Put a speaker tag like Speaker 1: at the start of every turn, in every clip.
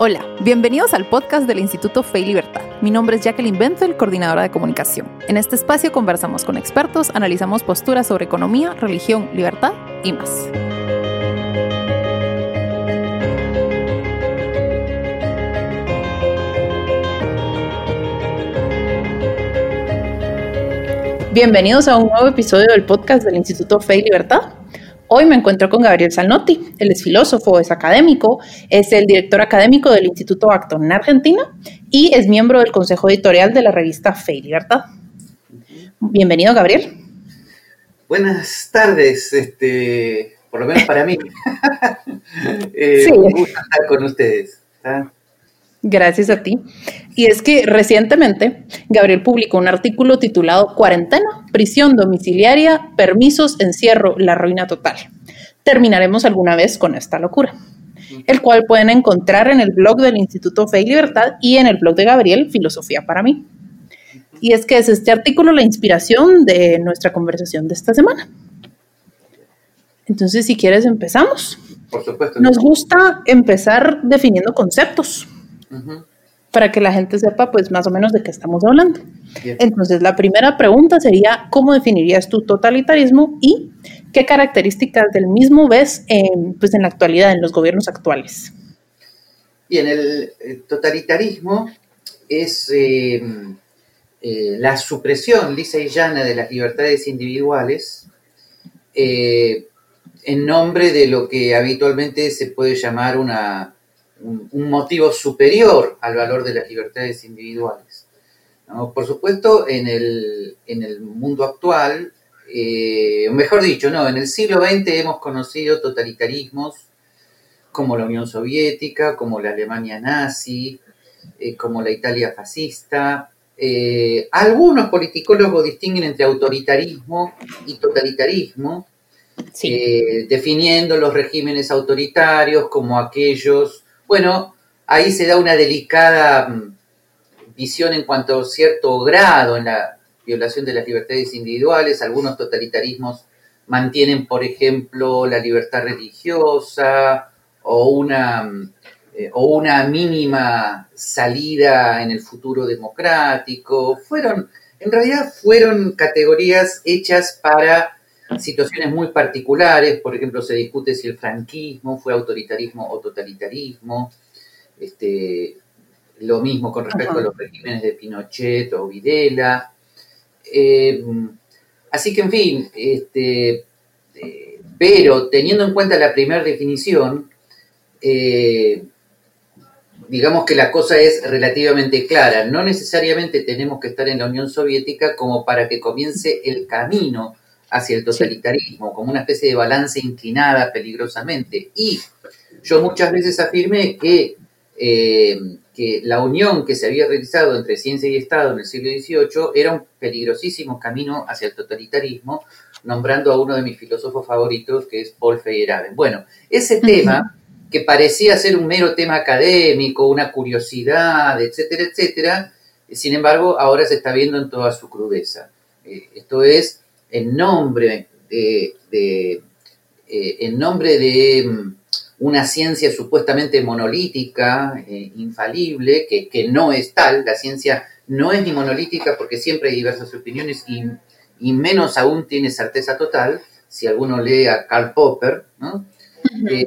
Speaker 1: Hola, bienvenidos al podcast del Instituto Fe y Libertad. Mi nombre es Jacqueline Benzel, coordinadora de comunicación. En este espacio conversamos con expertos, analizamos posturas sobre economía, religión, libertad y más. Bienvenidos a un nuevo episodio del podcast del Instituto Fe y Libertad. Hoy me encuentro con Gabriel Salnotti. Él es filósofo, es académico, es el director académico del Instituto Acton en Argentina y es miembro del consejo editorial de la revista Fe y Libertad. Bienvenido, Gabriel.
Speaker 2: Buenas tardes, este, por lo menos para mí. eh, sí. Un gusto estar con ustedes.
Speaker 1: Gracias a ti. Y es que recientemente Gabriel publicó un artículo titulado Cuarentena, prisión domiciliaria, permisos, encierro, la ruina total. Terminaremos alguna vez con esta locura, el cual pueden encontrar en el blog del Instituto Fe y Libertad y en el blog de Gabriel, Filosofía para mí. Y es que es este artículo la inspiración de nuestra conversación de esta semana. Entonces, si quieres, empezamos.
Speaker 2: Por supuesto.
Speaker 1: Nos gusta empezar definiendo conceptos para que la gente sepa pues más o menos de qué estamos hablando. Entonces, la primera pregunta sería, ¿cómo definirías tu totalitarismo y qué características del mismo ves en, pues, en la actualidad, en los gobiernos actuales?
Speaker 2: Bien, el, totalitarismo es eh, eh, la supresión lisa y llana de las libertades individuales eh, en nombre de lo que habitualmente se puede llamar una un, motivo superior al valor de las libertades individuales. Por supuesto, en el, en el mundo actual, eh, mejor dicho, no, en el siglo XX hemos conocido totalitarismos como la Unión Soviética, como la Alemania nazi, eh, como la Italia fascista. Eh, algunos politicólogos distinguen entre autoritarismo y totalitarismo, definiendo los regímenes autoritarios como aquellos bueno, ahí se da una delicada mm, visión en cuanto a cierto grado en la violación de las libertades individuales. Algunos totalitarismos mantienen, por ejemplo, la libertad religiosa o una, mm, eh, o una mínima salida en el futuro democrático. Fueron, en realidad fueron categorías hechas para situaciones muy particulares, por ejemplo, se discute si el franquismo fue autoritarismo o totalitarismo, este, lo mismo con respecto a los regímenes de Pinochet o Videla. Eh, así que, en fin, este, eh, pero teniendo en cuenta la primera definición, eh, digamos que la cosa es relativamente clara. No necesariamente tenemos que estar en la Unión Soviética como para que comience el camino hacia el totalitarismo, como una especie de balance inclinada peligrosamente. Y yo muchas veces afirmé que, eh, que la unión que se había realizado entre ciencia y Estado en el siglo XVIII era un peligrosísimo camino hacia el totalitarismo, nombrando a uno de mis filósofos favoritos, que es Paul Feyerabend. Bueno, ese tema, que parecía ser un mero tema académico, una curiosidad, etcétera, etcétera, sin embargo, ahora se está viendo en toda su crudeza. Eh, esto es en nombre de, eh, en nombre de mm, una ciencia supuestamente monolítica, eh, infalible, que, no es tal, la ciencia no es ni monolítica porque siempre hay diversas opiniones y, menos aún tiene certeza total, si alguno lee a Karl Popper, eh,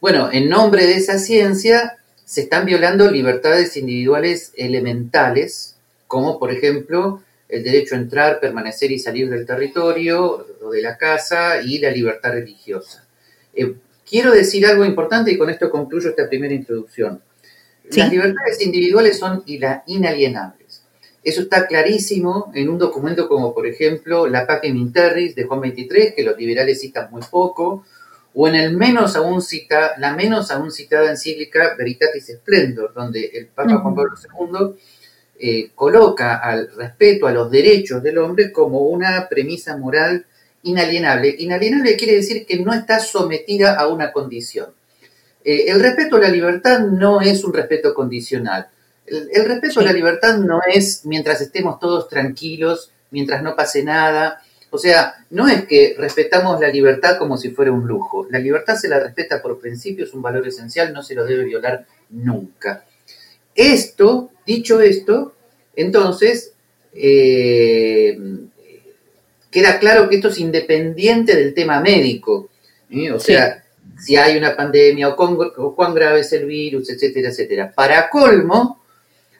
Speaker 2: bueno, en nombre de esa ciencia se están violando libertades individuales elementales, como por ejemplo el derecho a entrar, permanecer y salir del territorio o de la casa y la libertad religiosa. Eh, quiero decir algo importante y con esto concluyo esta primera introducción. Las libertades individuales son inalienables. Eso está clarísimo en un documento como, por ejemplo, la Pacem Interris de Juan 23, que los liberales citan muy poco, o en el menos aún cita, la menos aún citada encíclica Veritatis Splendor, donde el Papa Juan Pablo II eh, coloca al respeto a los derechos del hombre como una premisa moral inalienable. Inalienable quiere decir que no está sometida a una condición. Eh, el respeto a la libertad no es un respeto condicional. El, respeto a la libertad no es mientras estemos todos tranquilos, mientras no pase nada, O sea, no es que respetamos la libertad como si fuera un lujo. La libertad se la respeta por principio, es un valor esencial, no se lo debe violar nunca. Esto, dicho esto, entonces eh, queda claro que esto es independiente del tema médico. ¿eh? O sea, si hay una pandemia o cuán grave es el virus, etcétera, etcétera. Para colmo,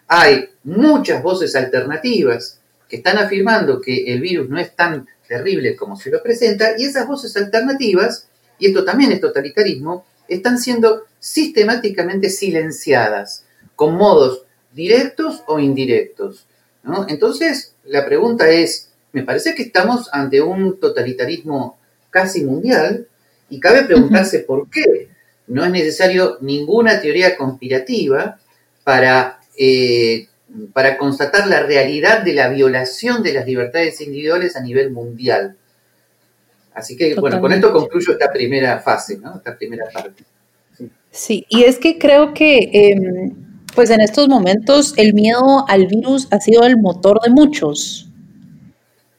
Speaker 2: hay muchas voces alternativas que están afirmando que el virus no es tan terrible como se lo presenta, y esas voces alternativas, y esto también es totalitarismo, están siendo sistemáticamente silenciadas, con modos directos o indirectos. Entonces, la pregunta es, me parece que estamos ante un totalitarismo casi mundial, y cabe preguntarse por qué. No es necesario ninguna teoría conspirativa para eh, para constatar la realidad de la violación de las libertades individuales a nivel mundial. Así que, bueno, con esto concluyo esta primera fase, ¿no? Esta primera parte.
Speaker 1: Sí, y es que creo que, em, pues en estos momentos, el miedo al virus ha sido el motor de muchos.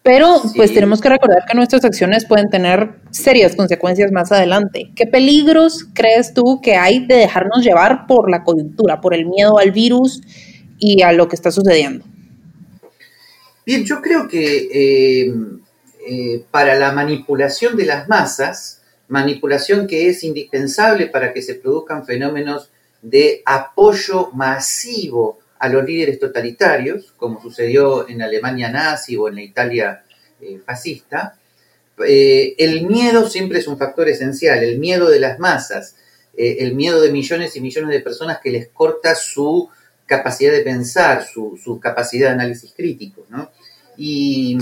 Speaker 1: Pero, pues tenemos que recordar que nuestras acciones pueden tener serias consecuencias más adelante. ¿Qué peligros crees tú que hay de dejarnos llevar por la coyuntura, por el miedo al virus? y a lo que está sucediendo.
Speaker 2: Bien, yo creo que eh, eh, para la manipulación de las masas, manipulación que es indispensable para que se produzcan fenómenos de apoyo masivo a los líderes totalitarios, como sucedió en Alemania nazi o en la Italia eh, fascista, el miedo siempre es un factor esencial, el miedo de las masas, el miedo de millones y millones de personas que les corta su capacidad de pensar, su, capacidad de análisis crítico. ¿no? Y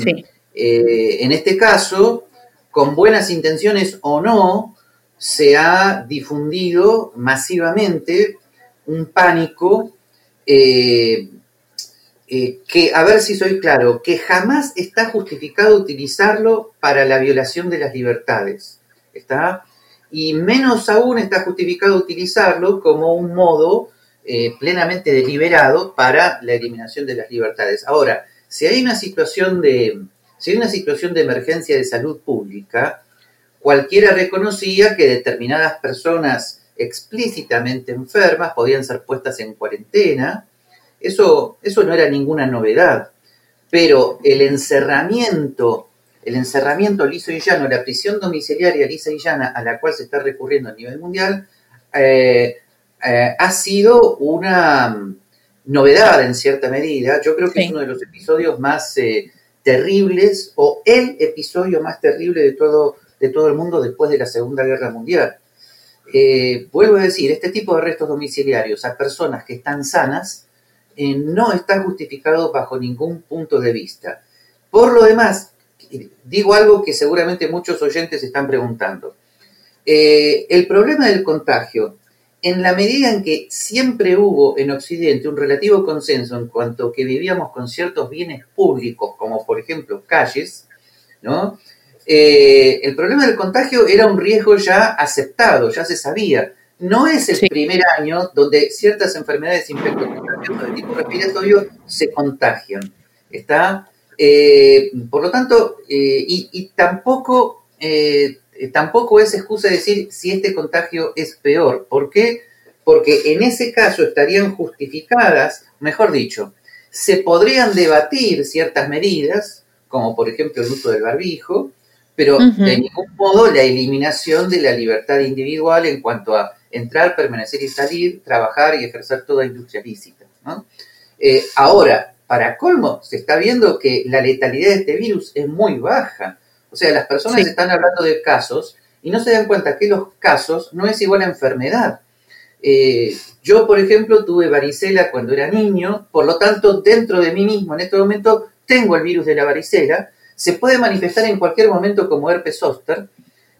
Speaker 2: eh, en este caso, con buenas intenciones o no, se ha difundido masivamente un pánico eh, eh, que, a ver si soy claro, que jamás está justificado utilizarlo para la violación de las libertades. ¿Está? Y menos aún está justificado utilizarlo como un modo eh, plenamente deliberado para la eliminación de las libertades. Ahora, si hay una situación de, si hay una situación de emergencia de salud pública, cualquiera reconocía que determinadas personas explícitamente enfermas podían ser puestas en cuarentena. Eso, eso no era ninguna novedad. Pero el encerramiento, el encerramiento liso y llano, la prisión domiciliaria lisa y llana a la cual se está recurriendo a nivel mundial, eh, eh, ha sido una mm, novedad en cierta medida. Yo creo que es uno de los episodios más eh, terribles o el episodio más terrible de todo, de todo el mundo después de la Segunda Guerra Mundial. Eh, vuelvo a decir, este tipo de arrestos domiciliarios a personas que están sanas no está justificado bajo ningún punto de vista. Por lo demás, digo algo que seguramente muchos oyentes están preguntando. el problema del contagio en la medida en que siempre hubo en Occidente un relativo consenso en cuanto que vivíamos con ciertos bienes públicos, como por ejemplo calles, ¿no? Eh, el problema del contagio era un riesgo ya aceptado, ya se sabía. No es el primer año donde ciertas enfermedades infectocontagiosas de tipo respiratorio se contagian. ¿Está? Eh, por lo tanto, eh, y, tampoco eh, tampoco es excusa decir si este contagio es peor. ¿Por qué? Porque en ese caso estarían justificadas, mejor dicho, se podrían debatir ciertas medidas, como por ejemplo el uso del barbijo, pero de ningún modo la eliminación de la libertad individual en cuanto a entrar, permanecer y salir, trabajar y ejercer toda industria lícita. Eh, ahora, para colmo, se está viendo que la letalidad de este virus es muy baja. O sea, las personas están hablando de casos y no se dan cuenta que los casos no es igual a enfermedad. Eh, yo, por ejemplo, tuve varicela cuando era niño, por lo tanto, dentro de mí mismo en este momento tengo el virus de la varicela, se puede manifestar en cualquier momento como herpes zóster,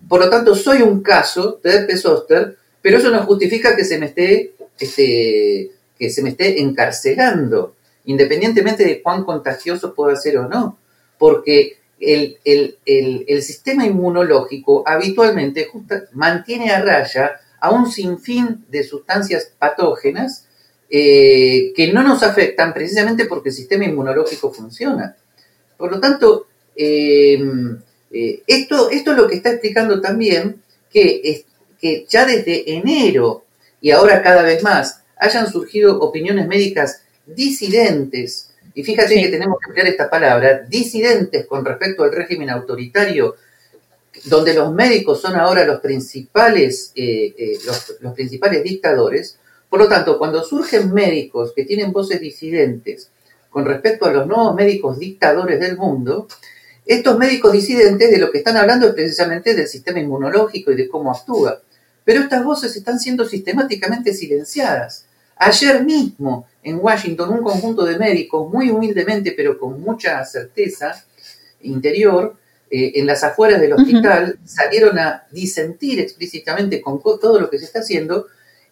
Speaker 2: por lo tanto, soy un caso de herpes zóster, pero eso no justifica que se me esté, este, que se me esté encarcelando, independientemente de cuán contagioso pueda ser o no, porque el, sistema inmunológico habitualmente mantiene a raya a un sinfín de sustancias patógenas eh, que no nos afectan precisamente porque el sistema inmunológico funciona. Por lo tanto, eh, eh, esto, esto es lo que está explicando también que, que ya desde enero y ahora cada vez más hayan surgido opiniones médicas disidentes, y fíjate que tenemos que emplear esta palabra, disidentes con respecto al régimen autoritario, donde los médicos son ahora los principales, eh, eh, los, principales dictadores. Por lo tanto, cuando surgen médicos que tienen voces disidentes con respecto a los nuevos médicos dictadores del mundo, estos médicos disidentes de lo que están hablando es precisamente del sistema inmunológico y de cómo actúa. Pero estas voces están siendo sistemáticamente silenciadas. Ayer mismo, en Washington, un conjunto de médicos, muy humildemente, pero con mucha certeza interior, eh, en las afueras del hospital, salieron a disentir explícitamente con todo lo que se está haciendo,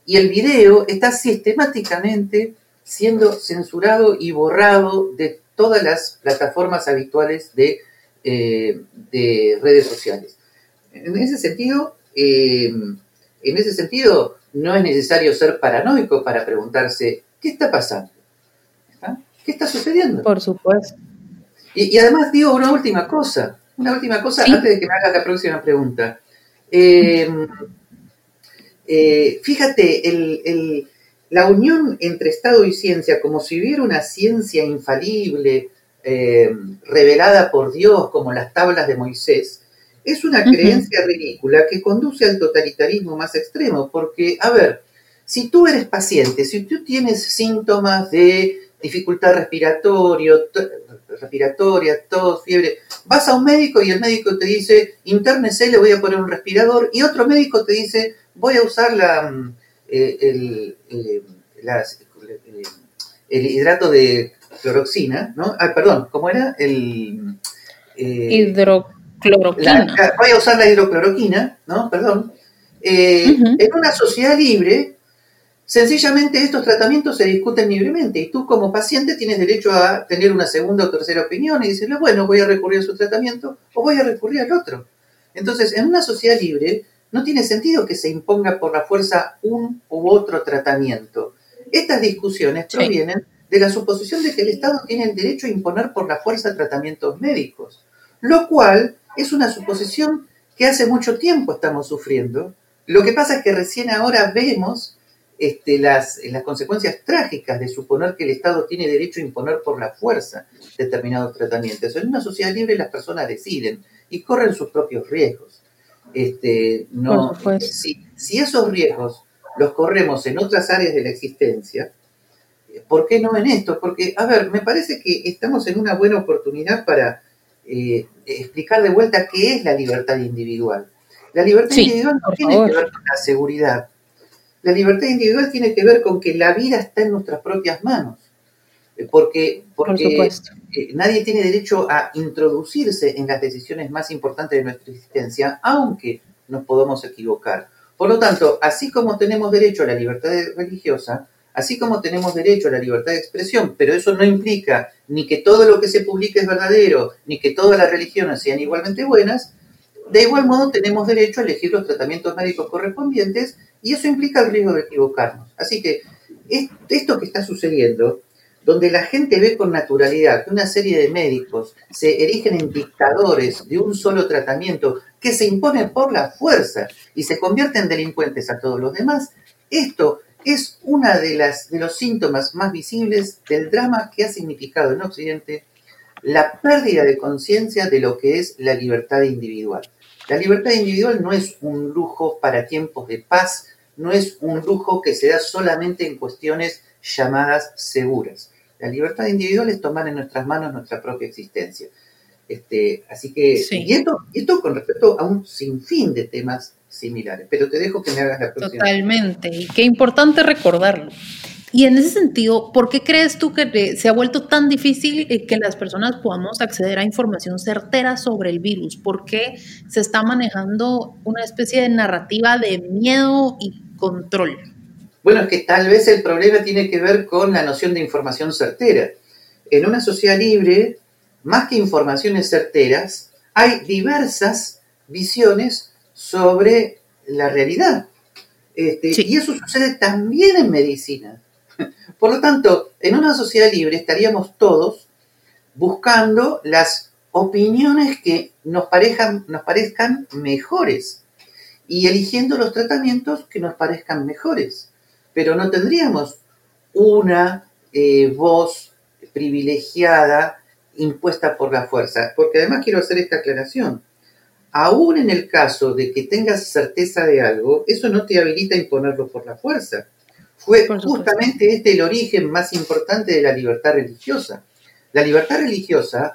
Speaker 2: y el video está sistemáticamente siendo censurado y borrado de todas las plataformas habituales de, eh, redes sociales. En ese sentido, eh, en ese sentido, no es necesario ser paranoico para preguntarse, ¿qué está pasando? ¿Qué está sucediendo?
Speaker 1: Por supuesto.
Speaker 2: Y, además digo una última cosa, una última cosa antes de que me hagas la próxima pregunta. Eh, eh, fíjate, la unión entre Estado y ciencia, como si hubiera una ciencia infalible, eh, revelada por Dios, como las tablas de Moisés, es una creencia ridícula que conduce al totalitarismo más extremo, porque, a ver, si tú eres paciente, si tú tienes síntomas de dificultad respiratorio, respiratoria, tos, fiebre, vas a un médico y el médico te dice, internese, le voy a poner un respirador, y otro médico te dice, voy a usar la, mm, eh, el, eh, eh, el, hidrato de cloroxina, ¿no? Ah, perdón, ¿cómo era? El...
Speaker 1: Hidro
Speaker 2: voy a usar la hidrocloroquina, ¿no? Perdón. Eh, en una sociedad libre, sencillamente estos tratamientos se discuten libremente y tú como paciente tienes derecho a tener una segunda o tercera opinión y decirle, bueno, voy a recurrir a su tratamiento o voy a recurrir al otro. Entonces, en una sociedad libre, no tiene sentido que se imponga por la fuerza un u otro tratamiento. Estas discusiones provienen de la suposición de que el Estado tiene el derecho a imponer por la fuerza tratamientos médicos, lo cual es una suposición que hace mucho tiempo estamos sufriendo. Lo que pasa es que recién ahora vemos este, las, las consecuencias trágicas de suponer que el Estado tiene derecho a imponer por la fuerza determinados tratamientos. En una sociedad libre las personas deciden y corren sus propios riesgos. Este, no, si, si esos riesgos los corremos en otras áreas de la existencia, ¿por qué no en esto? Porque, a ver, me parece que estamos en una buena oportunidad para eh, explicar de vuelta qué es la libertad individual. La libertad individual no tiene que ver con la seguridad. La libertad individual tiene que ver con que la vida está en nuestras propias manos. Eh, porque, porque eh, nadie tiene derecho a introducirse en las decisiones más importantes de nuestra existencia, aunque nos podamos equivocar. Por lo tanto, así como tenemos derecho a la libertad religiosa, así como tenemos derecho a la libertad de expresión, pero eso no implica ni que todo lo que se publique es verdadero, ni que todas las religiones sean igualmente buenas, de igual modo tenemos derecho a elegir los tratamientos médicos correspondientes y eso implica el riesgo de equivocarnos. Así que esto que está sucediendo, donde la gente ve con naturalidad que una serie de médicos se erigen en dictadores de un solo tratamiento que se impone por la fuerza y se convierten en delincuentes a todos los demás, esto es una de, las, de los síntomas más visibles del drama que ha significado en Occidente la pérdida de conciencia de lo que es la libertad individual. La libertad individual no es un lujo para tiempos de paz, no es un lujo que se da solamente en cuestiones llamadas seguras. La libertad individual es tomar en nuestras manos nuestra propia existencia. Este, así que, y, esto, esto con respecto a un sinfín de temas similares. Pero te dejo que me hagas la próxima.
Speaker 1: Totalmente, y qué importante recordarlo. Y en ese sentido, ¿por qué crees tú que se ha vuelto tan difícil eh, que las personas podamos acceder a información certera sobre el virus? ¿Por qué se está manejando una especie de narrativa de miedo y control?
Speaker 2: Bueno, es que tal vez el problema tiene que ver con la noción de información certera. En una sociedad libre, más que informaciones certeras, hay diversas visiones sobre la realidad. Este, y eso sucede también en medicina. Por lo tanto, en una sociedad libre estaríamos todos buscando las opiniones que nos, parejan, nos parezcan mejores y eligiendo los tratamientos que nos parezcan mejores. Pero no tendríamos una eh, voz privilegiada impuesta por la fuerza. Porque además quiero hacer esta aclaración. Aún en el caso de que tengas certeza de algo, eso no te habilita a imponerlo por la fuerza. Fue justamente este el origen más importante de la libertad religiosa. La libertad religiosa,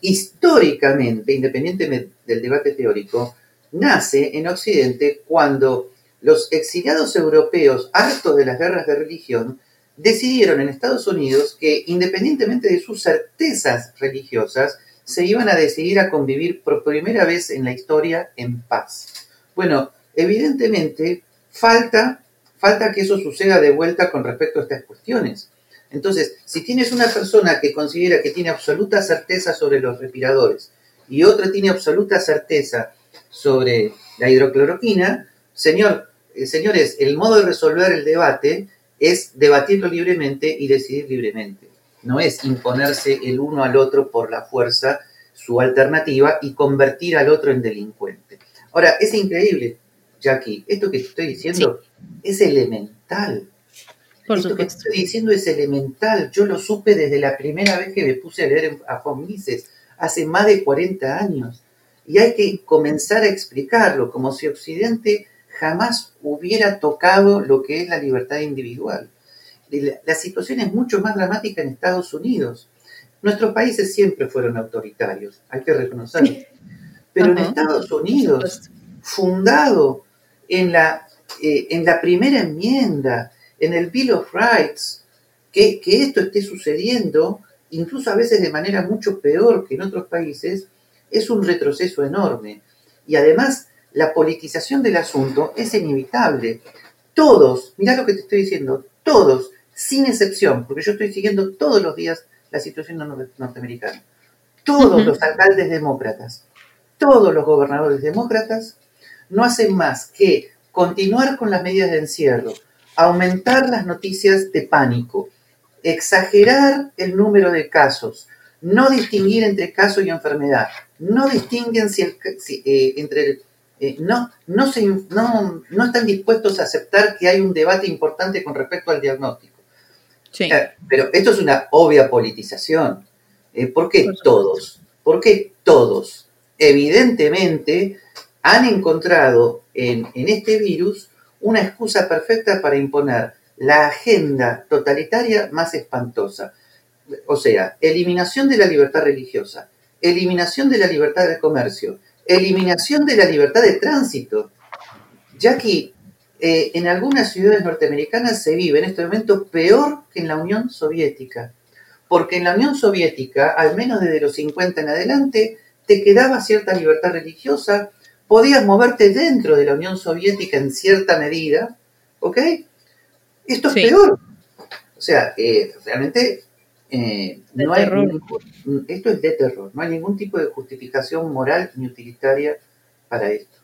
Speaker 2: históricamente, independientemente del debate teórico, nace en Occidente cuando los exiliados europeos, hartos de las guerras de religión, decidieron en Estados Unidos que independientemente de sus certezas religiosas, se iban a decidir a convivir por primera vez en la historia en paz. Bueno, evidentemente falta, falta que eso suceda de vuelta con respecto a estas cuestiones. Entonces, si tienes una persona que considera que tiene absoluta certeza sobre los respiradores y otra tiene absoluta certeza sobre la hidrocloroquina, señor, eh, señores, el modo de resolver el debate es debatirlo libremente y decidir libremente. No es imponerse el uno al otro por la fuerza su alternativa y convertir al otro en delincuente. Ahora, es increíble, Jackie, esto que estoy diciendo es elemental. esto que estoy diciendo es elemental. Yo lo supe desde la primera vez que me puse a leer a Juan Mises, hace más de 40 años. Y hay que comenzar a explicarlo, como si Occidente jamás hubiera tocado lo que es la libertad individual. La, situación es mucho más dramática en Estados Unidos. Nuestros países siempre fueron autoritarios, hay que reconocerlo. Pero en Estados Unidos, fundado en la, eh, en la primera enmienda, en el Bill of Rights, que, que esto esté sucediendo, incluso a veces de manera mucho peor que en otros países, es un retroceso enorme. Y además la politización del asunto es inevitable. Todos, mirá lo que te estoy diciendo, todos, sin excepción, porque yo estoy siguiendo todos los días la situación norteamericana, todos los alcaldes demócratas, todos los gobernadores demócratas no hacen más que continuar con las medidas de encierro, aumentar las noticias de pánico, exagerar el número de casos, no distinguir entre caso y enfermedad, no distinguen si eh, entre el eh, no, no, se, no, no, están dispuestos a aceptar que hay un debate importante con respecto al diagnóstico. Eh, pero esto es una obvia politización. Eh, ¿Por qué todos? ¿Por qué todos? Evidentemente han encontrado en, en este virus una excusa perfecta para imponer la agenda totalitaria más espantosa. O sea, eliminación de la libertad religiosa, eliminación de la libertad de comercio, eliminación de la libertad de tránsito, ya que eh, en algunas ciudades norteamericanas se vive en este momento peor que en la Unión Soviética, porque en la Unión Soviética, al menos desde los 50 en adelante, te quedaba cierta libertad religiosa, podías moverte dentro de la Unión Soviética en cierta medida, ¿ok? Esto es peor. O sea, eh, realmente eh, no hay esto es de terror, no hay ningún tipo de justificación moral ni utilitaria para esto.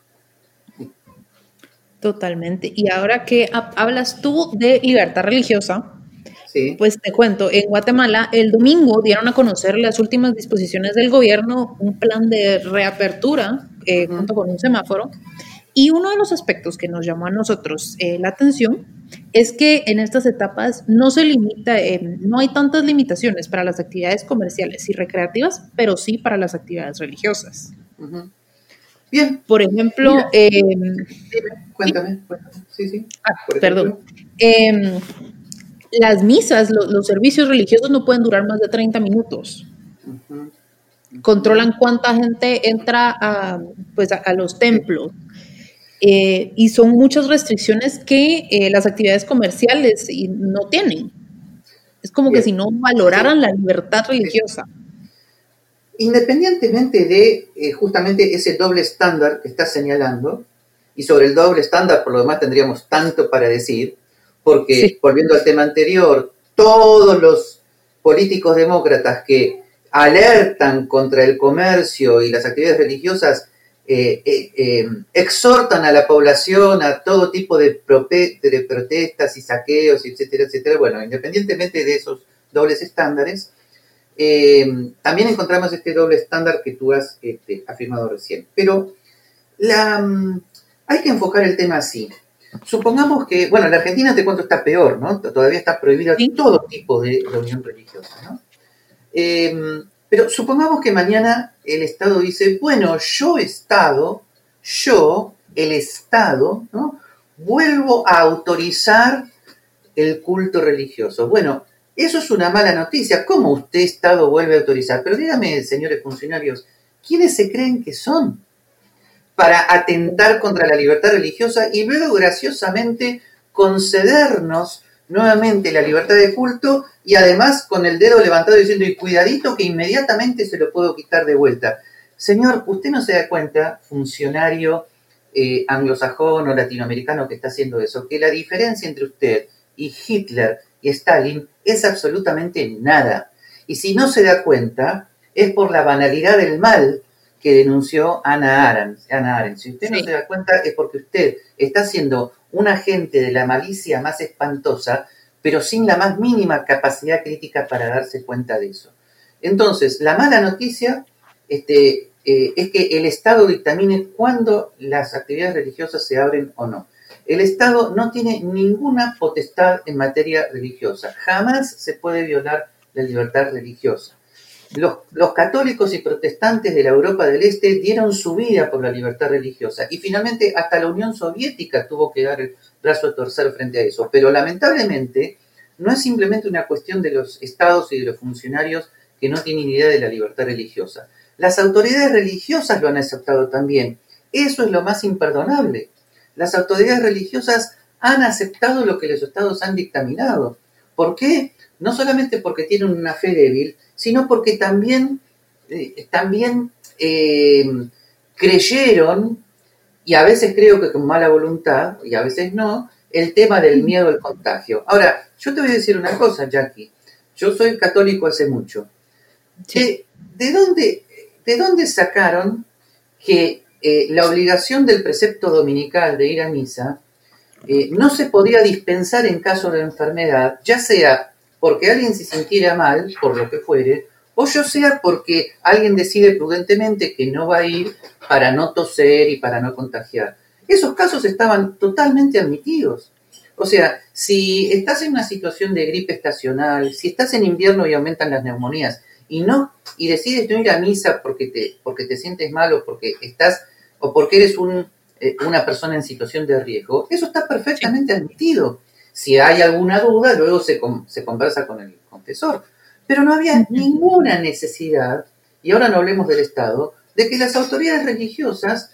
Speaker 1: Totalmente. Y ahora que hablas tú de libertad religiosa, pues te cuento, en Guatemala el domingo dieron a conocer las últimas disposiciones del gobierno, un plan de reapertura eh, junto con un semáforo, y uno de los aspectos que nos llamó a nosotros eh, la atención es que en estas etapas no se limita, no hay tantas limitaciones para las actividades comerciales y recreativas, pero sí para las actividades religiosas.
Speaker 2: Bien.
Speaker 1: Por ejemplo, em,
Speaker 2: cuéntame, cuéntame. Sí, sí.
Speaker 1: Ah, perdón. Em, las misas, los servicios religiosos no pueden durar más de 30 minutos. Controlan cuánta gente entra a, pues, a los templos. Eh, y son muchas restricciones que eh, las actividades comerciales no tienen. Es como que si no valoraran la libertad religiosa.
Speaker 2: Independientemente de eh, justamente ese doble estándar que estás señalando, y sobre el doble estándar por lo demás tendríamos tanto para decir, porque volviendo al tema anterior, todos los políticos demócratas que alertan contra el comercio y las actividades religiosas eh, eh, eh, exhortan a la población a todo tipo de, protestas y saqueos, etcétera, etcétera. Bueno, independientemente de esos dobles estándares, eh, también encontramos este doble estándar que tú has este, afirmado recién. Pero la, mm, hay que enfocar el tema así. Supongamos que, bueno, en la Argentina te cuento está peor, ¿no? Todavía está prohibida todo tipo de reunión religiosa, ¿no? Eh, pero supongamos que mañana el Estado dice, bueno, yo Estado, yo, el Estado, ¿no? Vuelvo a autorizar el culto religioso. Bueno, eso es una mala noticia. ¿Cómo usted, Estado, vuelve a autorizar? Pero dígame, señores funcionarios, ¿quiénes se creen que son? para atentar contra la libertad religiosa y luego graciosamente concedernos nuevamente la libertad de culto y además con el dedo levantado diciendo y cuidadito que inmediatamente se lo puedo quitar de vuelta. Señor, usted no se da cuenta, funcionario eh, anglosajón o latinoamericano que está haciendo eso, que la diferencia entre usted y Hitler y Stalin es absolutamente nada. Y si no se da cuenta, es por la banalidad del mal que denunció Ana Arendt. Ana Si usted no se da cuenta es porque usted está siendo un agente de la malicia más espantosa, pero sin la más mínima capacidad crítica para darse cuenta de eso. Entonces, la mala noticia este, eh, es que el Estado dictamine cuándo las actividades religiosas se abren o no. El Estado no tiene ninguna potestad en materia religiosa. Jamás se puede violar la libertad religiosa. Los, católicos y protestantes de la Europa del Este dieron su vida por la libertad religiosa y finalmente hasta la Unión Soviética tuvo que dar el brazo a torcer frente a eso. Pero lamentablemente no es simplemente una cuestión de los estados y de los funcionarios que no tienen idea de la libertad religiosa. Las autoridades religiosas lo han aceptado también. Eso es lo más imperdonable. Las autoridades religiosas han aceptado lo que los estados han dictaminado. ¿Por qué? No solamente porque tienen una fe débil, sino porque también, eh, también eh, creyeron, y a veces creo que con mala voluntad, y a veces no, el tema del miedo al contagio. Ahora, yo te voy a decir una cosa, Jackie. Yo soy católico hace mucho. ¿De, dónde, ¿De dónde sacaron que eh, la obligación del precepto dominical de ir a misa no se podía dispensar en caso de enfermedad, ya sea porque alguien se sintiera mal, por lo que fuere, o yo sea porque alguien decide prudentemente que no va a ir para no toser y para no contagiar. Esos casos estaban totalmente admitidos. O sea, si estás en una situación de gripe estacional, si estás en invierno y aumentan las neumonías y no y decides no ir a misa porque te porque te sientes mal o porque estás o porque eres un, eh, una persona en situación de riesgo, eso está perfectamente admitido. Si hay alguna duda, luego se, se conversa con el confesor. Pero no había ninguna necesidad, y ahora no hablemos del Estado, de que las autoridades religiosas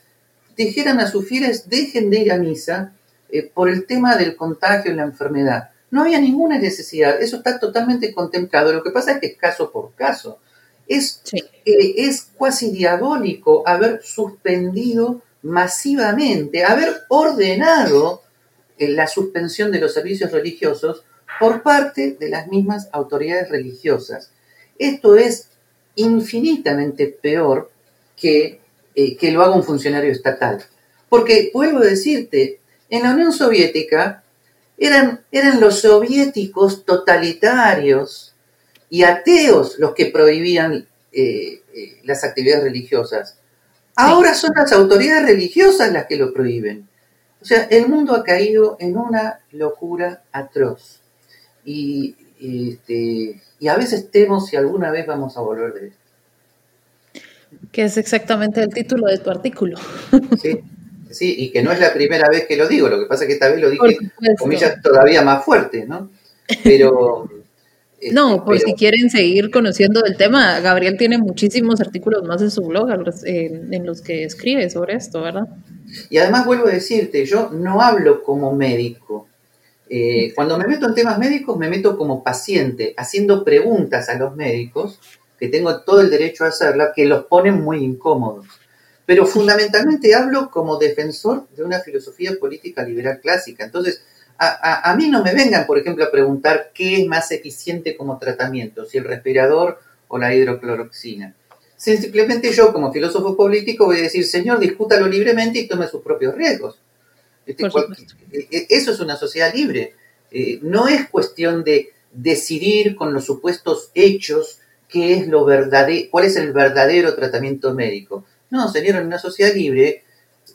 Speaker 2: dijeran a sus fieles dejen de ir a misa eh, por el tema del contagio y la enfermedad. No había ninguna necesidad, eso está totalmente contemplado. Lo que pasa es que es caso por caso. Es, eh, es cuasi diabólico haber suspendido masivamente, haber ordenado la suspensión de los servicios religiosos por parte de las mismas autoridades religiosas. Esto es infinitamente peor que eh, que lo haga un funcionario estatal. Porque, vuelvo a decirte, en la Unión Soviética eran, eran los soviéticos totalitarios y ateos los que prohibían eh, eh, las actividades religiosas. Ahora son las autoridades religiosas las que lo prohíben. O sea, el mundo ha caído en una locura atroz. Y, este, y a veces temo si alguna vez vamos a volver de esto.
Speaker 1: Que es exactamente el título de tu artículo.
Speaker 2: Sí, sí, y que no es la primera vez que lo digo, lo que pasa es que esta vez lo dije, comillas, todavía más fuerte, ¿no? Pero...
Speaker 1: no, por si quieren seguir conociendo el tema, Gabriel tiene muchísimos artículos más en su blog en los que escribe sobre esto, ¿verdad?
Speaker 2: Y además vuelvo a decirte, yo no hablo como médico. Eh, cuando me meto en temas médicos, me meto como paciente, haciendo preguntas a los médicos, que tengo todo el derecho a hacerla, que los ponen muy incómodos. Pero fundamentalmente hablo como defensor de una filosofía política liberal clásica. Entonces, a, a, mí no me vengan, por ejemplo, a preguntar qué es más eficiente como tratamiento, si el respirador o la hidrocloroxina. Simplemente yo, como filósofo político, voy a decir, señor, discútalo libremente y tome sus propios riesgos. Este, e, e, eso es una sociedad libre. Eh, no es cuestión de decidir con los supuestos hechos qué es lo verdadero, cuál es el verdadero tratamiento médico. No, señor, en una sociedad libre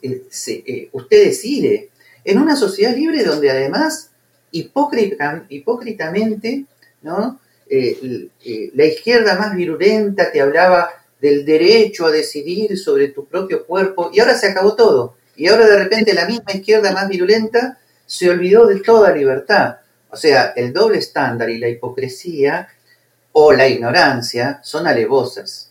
Speaker 2: eh, eh, usted decide. En una sociedad libre donde además hipócritamente, ¿no? Eh, la izquierda más virulenta te hablaba del derecho a decidir sobre tu propio cuerpo y ahora se acabó todo. Y ahora de repente la misma izquierda más virulenta se olvidó de toda libertad. O sea, el doble estándar y la hipocresía o la ignorancia son alevosas.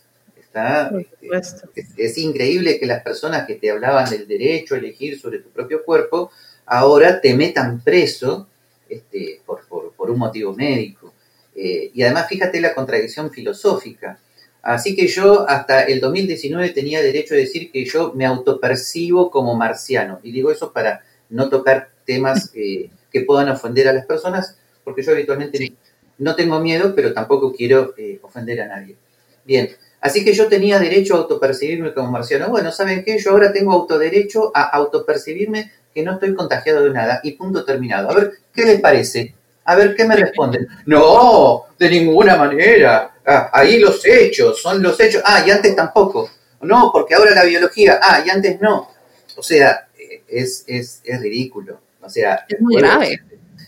Speaker 2: Es, increíble que las personas que te hablaban del derecho a elegir sobre tu propio cuerpo ahora te metan preso este, por, un motivo médico. Eh, y además fíjate la contradicción filosófica. Así que yo hasta el 2019 tenía derecho a decir que yo me autopercibo como marciano. Y digo eso para no tocar temas eh, que puedan ofender a las personas, porque yo habitualmente no tengo miedo, pero tampoco quiero eh, ofender a nadie. Bien, así que yo tenía derecho a autopercibirme como marciano. Bueno, ¿saben qué? Yo ahora tengo autoderecho a autopercibirme que no estoy contagiado de nada y punto terminado. A ver, ¿qué les parece? A ver, ¿qué me responden? No, de ninguna manera. Ah, ahí los hechos, son los hechos. Ah, y antes tampoco. No, porque ahora la biología. Ah, y antes no. O sea, es, es, es ridículo. O sea,
Speaker 1: es muy grave.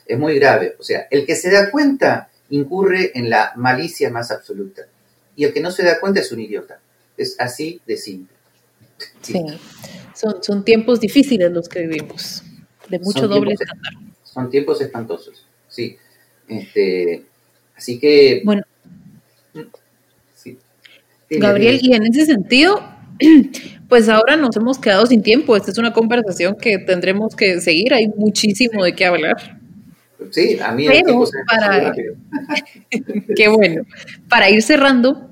Speaker 2: Es muy grave. O sea, el que se da cuenta incurre en la malicia más absoluta. Y el que no se da cuenta es un idiota. Es así de simple.
Speaker 1: Sí, Son, son, tiempos difíciles los que vivimos, de mucho doble estándar.
Speaker 2: Son tiempos espantosos, sí. Este, así que...
Speaker 1: Bueno. Sí. Gabriel, y en ese sentido, pues ahora nos hemos quedado sin tiempo. Esta es una conversación que tendremos que seguir. Hay muchísimo de qué hablar.
Speaker 2: Sí, a mí
Speaker 1: Pero para... Qué bueno. Para ir cerrando,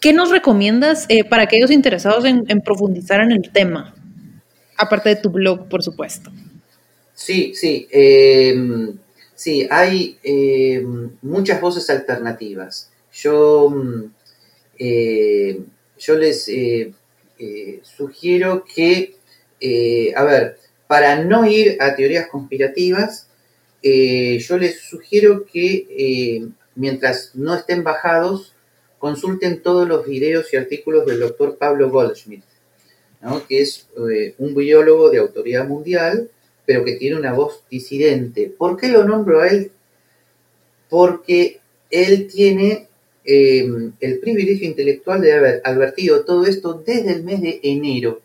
Speaker 1: ¿qué nos recomiendas eh, para aquellos interesados en, profundizar en el tema? Aparte de tu blog, por supuesto.
Speaker 2: Sí, sí. Em, sí, hay em, muchas voces alternativas. Yo, mm, eh, yo les eh, sugiero que, a ver, para no ir a teorías conspirativas, eh, yo les sugiero que eh, mientras no estén bajados, consulten todos los videos y artículos del doctor Pablo Goldschmidt, que es eh, un biólogo de autoridad mundial, pero que tiene una voz disidente. ¿Por qué lo nombro a él? Porque él tiene el privilegio intelectual de haber advertido todo esto desde el mes de enero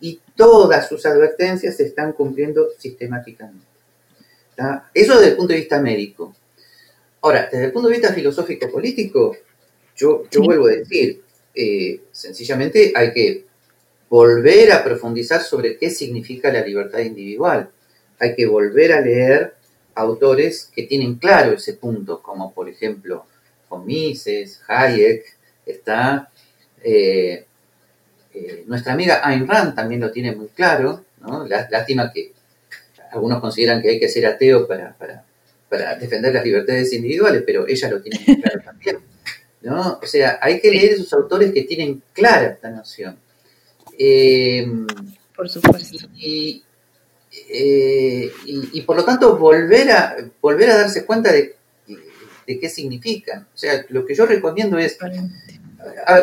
Speaker 2: y todas sus advertencias se están cumpliendo sistemáticamente. Eso desde el punto de vista médico. Ahora, desde el punto de vista filosófico-político, yo, yo vuelvo a decir, eh, sencillamente hay que volver a profundizar sobre qué significa la libertad individual. Hay que volver a leer autores que tienen claro ese punto, como por ejemplo Mises, Hayek, está eh, eh, nuestra amiga Ayn Rand también lo tiene muy claro, ¿no? Lástima que algunos consideran que hay que ser ateo para, defender las libertades individuales, pero ella lo tiene claro también. ¿no? O sea, hay que leer esos autores que tienen clara esta noción.
Speaker 1: Eh, por supuesto.
Speaker 2: Eh, y, y, por lo tanto volver a, volver a darse cuenta de, de, qué significan. O sea, lo que yo recomiendo es...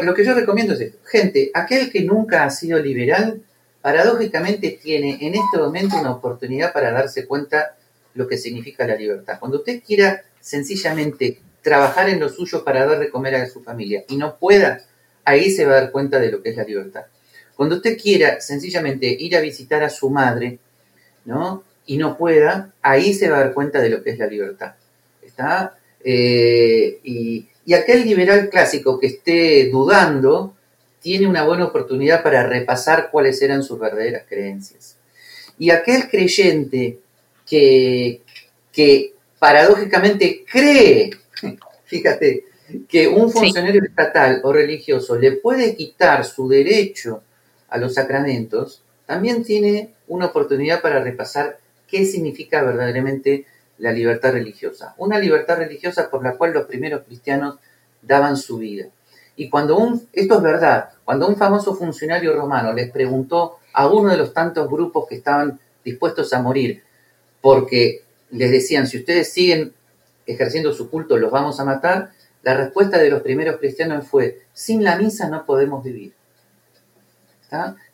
Speaker 2: lo que yo recomiendo es gente, aquel que nunca ha sido liberal, paradójicamente tiene en este momento una oportunidad para darse cuenta lo que significa la libertad. Cuando usted quiera sencillamente trabajar en lo suyo para dar de comer a su familia y no pueda, ahí se va a dar cuenta de lo que es la libertad. Cuando usted quiera sencillamente ir a visitar a su madre, ¿no? Y no pueda, ahí se va a dar cuenta de lo que es la libertad. ¿Está? Eh, y, y aquel liberal clásico que esté dudando, tiene una buena oportunidad para repasar cuáles eran sus verdaderas creencias. Y aquel creyente que, que paradójicamente cree, fíjate, que un funcionario estatal o religioso le puede quitar su derecho a los sacramentos, también tiene una oportunidad para repasar qué significa verdaderamente la libertad religiosa. Una libertad religiosa por la cual los primeros cristianos daban su vida. Y cuando un, esto es verdad, cuando un famoso funcionario romano les preguntó a uno de los tantos grupos que estaban dispuestos a morir, porque les decían, si ustedes siguen ejerciendo su culto, los vamos a matar, La respuesta de los primeros cristianos fue, sin la misa no podemos vivir.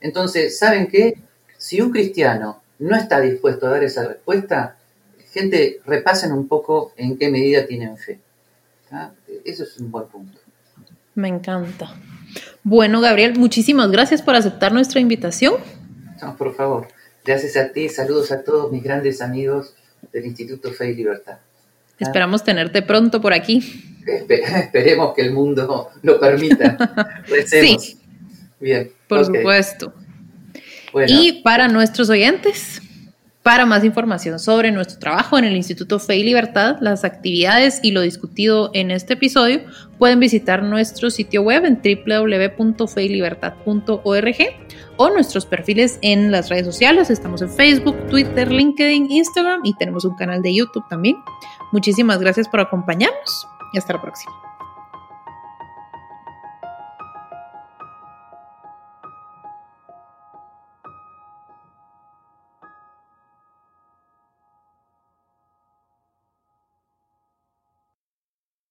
Speaker 2: Entonces, ¿saben qué? Si un cristiano no está dispuesto a dar esa respuesta, gente, repasen un poco en qué medida tienen fe. Eso es un buen punto.
Speaker 1: Me encanta. Bueno, Gabriel, muchísimas gracias por aceptar nuestra invitación.
Speaker 2: No, por favor. Gracias a ti. Saludos a todos mis grandes amigos del Instituto Fe y Libertad.
Speaker 1: Esperamos tenerte pronto por aquí.
Speaker 2: esperemos que el mundo lo permita. Sí. Bien.
Speaker 1: Por supuesto. Y para nuestros oyentes, para más información sobre nuestro trabajo en el Instituto Fe y Libertad, las actividades y lo discutido en este episodio, pueden visitar nuestro sitio web en www.feylibertad.org o nuestros perfiles en las redes sociales. Estamos en Facebook, Twitter, LinkedIn, Instagram y tenemos un canal de YouTube también. Muchísimas gracias por acompañarnos y hasta la próxima.